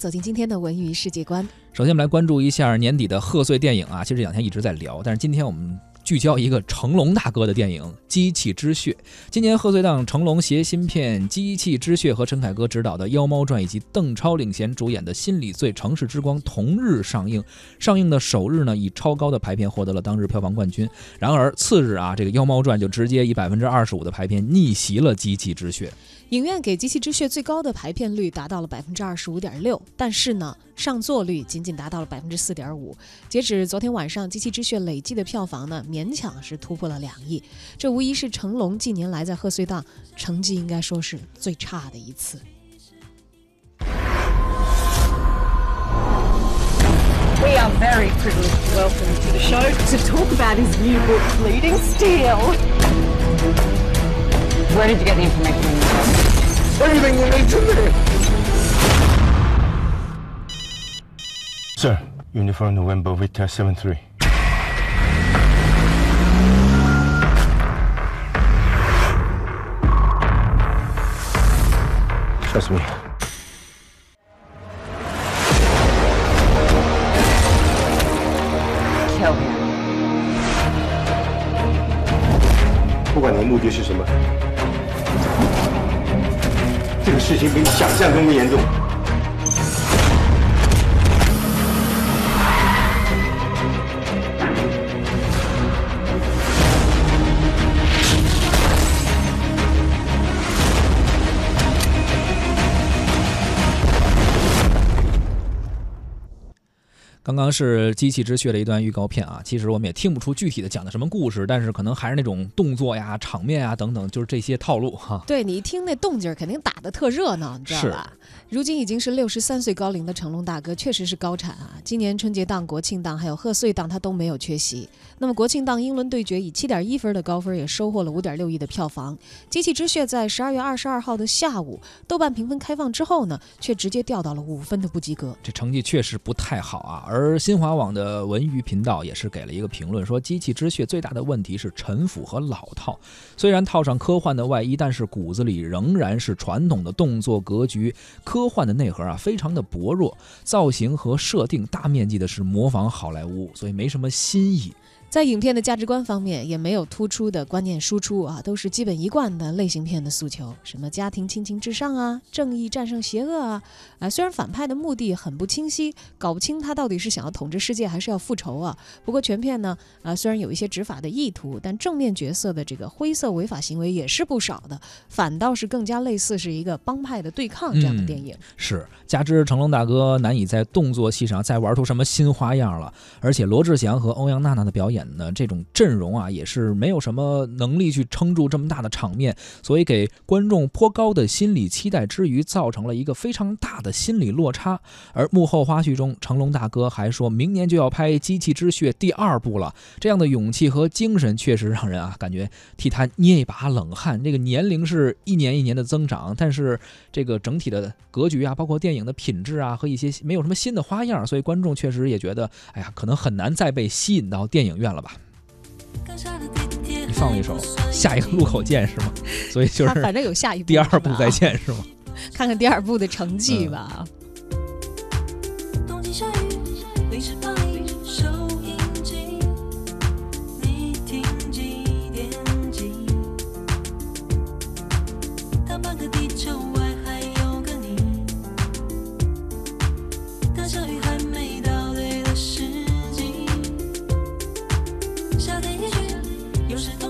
走进今天的文娱世界观。首先，我们来关注一下年底的贺岁电影啊。其实这两天一直在聊，但是今天我们聚焦一个成龙大哥的电影《机器之血》。今年贺岁档，成龙携新片《机器之血》和陈凯歌执导的《妖猫传》，以及邓超领衔主演的《心理罪：城市之光》同日上映。上映的首日呢，以超高的排片获得了当日票房冠军。然而次日啊，这个《妖猫传》就直接以百分之二十五的排片逆袭了《机器之血》。影院给《机器之血》最高的排片率达到了百分之二十五点六，但是呢，上座率仅仅达到了百分之四点五。截止昨天晚上，《机器之血》累计的票房呢，强是突破了两亿。这无疑是成龙近年来在贺岁档成绩应该说是最差的一次。We are very privileged to welcome to the show to talk about his new book, Bleeding Steel. Where did you get the information? Everything you need to know. Sir, uniform November Victor 73. Trust me. 不管你的目的是什么，这个事情比你想象中的严重。刚刚是《机器之血》的一段预告片啊，其实我们也听不出具体的讲的什么故事，但是可能还是那种动作呀、场面啊等等，就是这些套路哈。对你一听那动静，肯定打得特热闹，你知道吧？如今已经是六十三岁高龄的成龙大哥，确实是高产啊！今年春节档、国庆档还有贺岁档，他都没有缺席。那么国庆档《英伦对决》以七点一分的高分，也收获了五点六亿的票房。《机器之血》在十二月二十二号的下午，豆瓣评分开放之后呢，却直接掉到了五分的不及格，这成绩确实不太好啊。而而新华网的文娱频道也是给了一个评论，说《机器之血》最大的问题是陈腐和老套，虽然套上科幻的外衣，但是骨子里仍然是传统的动作格局。科幻的内核啊，非常的薄弱，造型和设定大面积的是模仿好莱坞，所以没什么新意。在影片的价值观方面，也没有突出的观念输出啊，都是基本一贯的类型片的诉求，什么家庭亲情至上啊，正义战胜邪恶啊，啊，虽然反派的目的很不清晰，搞不清他到底是想要统治世界还是要复仇啊。不过全片呢，啊，虽然有一些执法的意图，但正面角色的这个灰色违法行为也是不少的，反倒是更加类似是一个帮派的对抗这样的电影。是，加之成龙大哥难以在动作戏上再玩出什么新花样了，而且罗志祥和欧阳娜娜的表演。呢，这种阵容啊，也是没有什么能力去撑住这么大的场面，所以给观众颇高的心理期待之余，造成了一个非常大的心理落差。而幕后花絮中，成龙大哥还说明年就要拍《机器之血》第二部了，这样的勇气和精神确实让人啊感觉替他捏一把冷汗。这个年龄是一年一年的增长，但是这个整体的格局啊，包括电影的品质啊，和一些没有什么新的花样，所以观众确实也觉得，哎呀，可能很难再被吸引到电影院。了吧？你放了一首《下一个路口见》是吗？所以就是反正有下一部，第二部再见是吗？看看第二部的成绩吧。有时。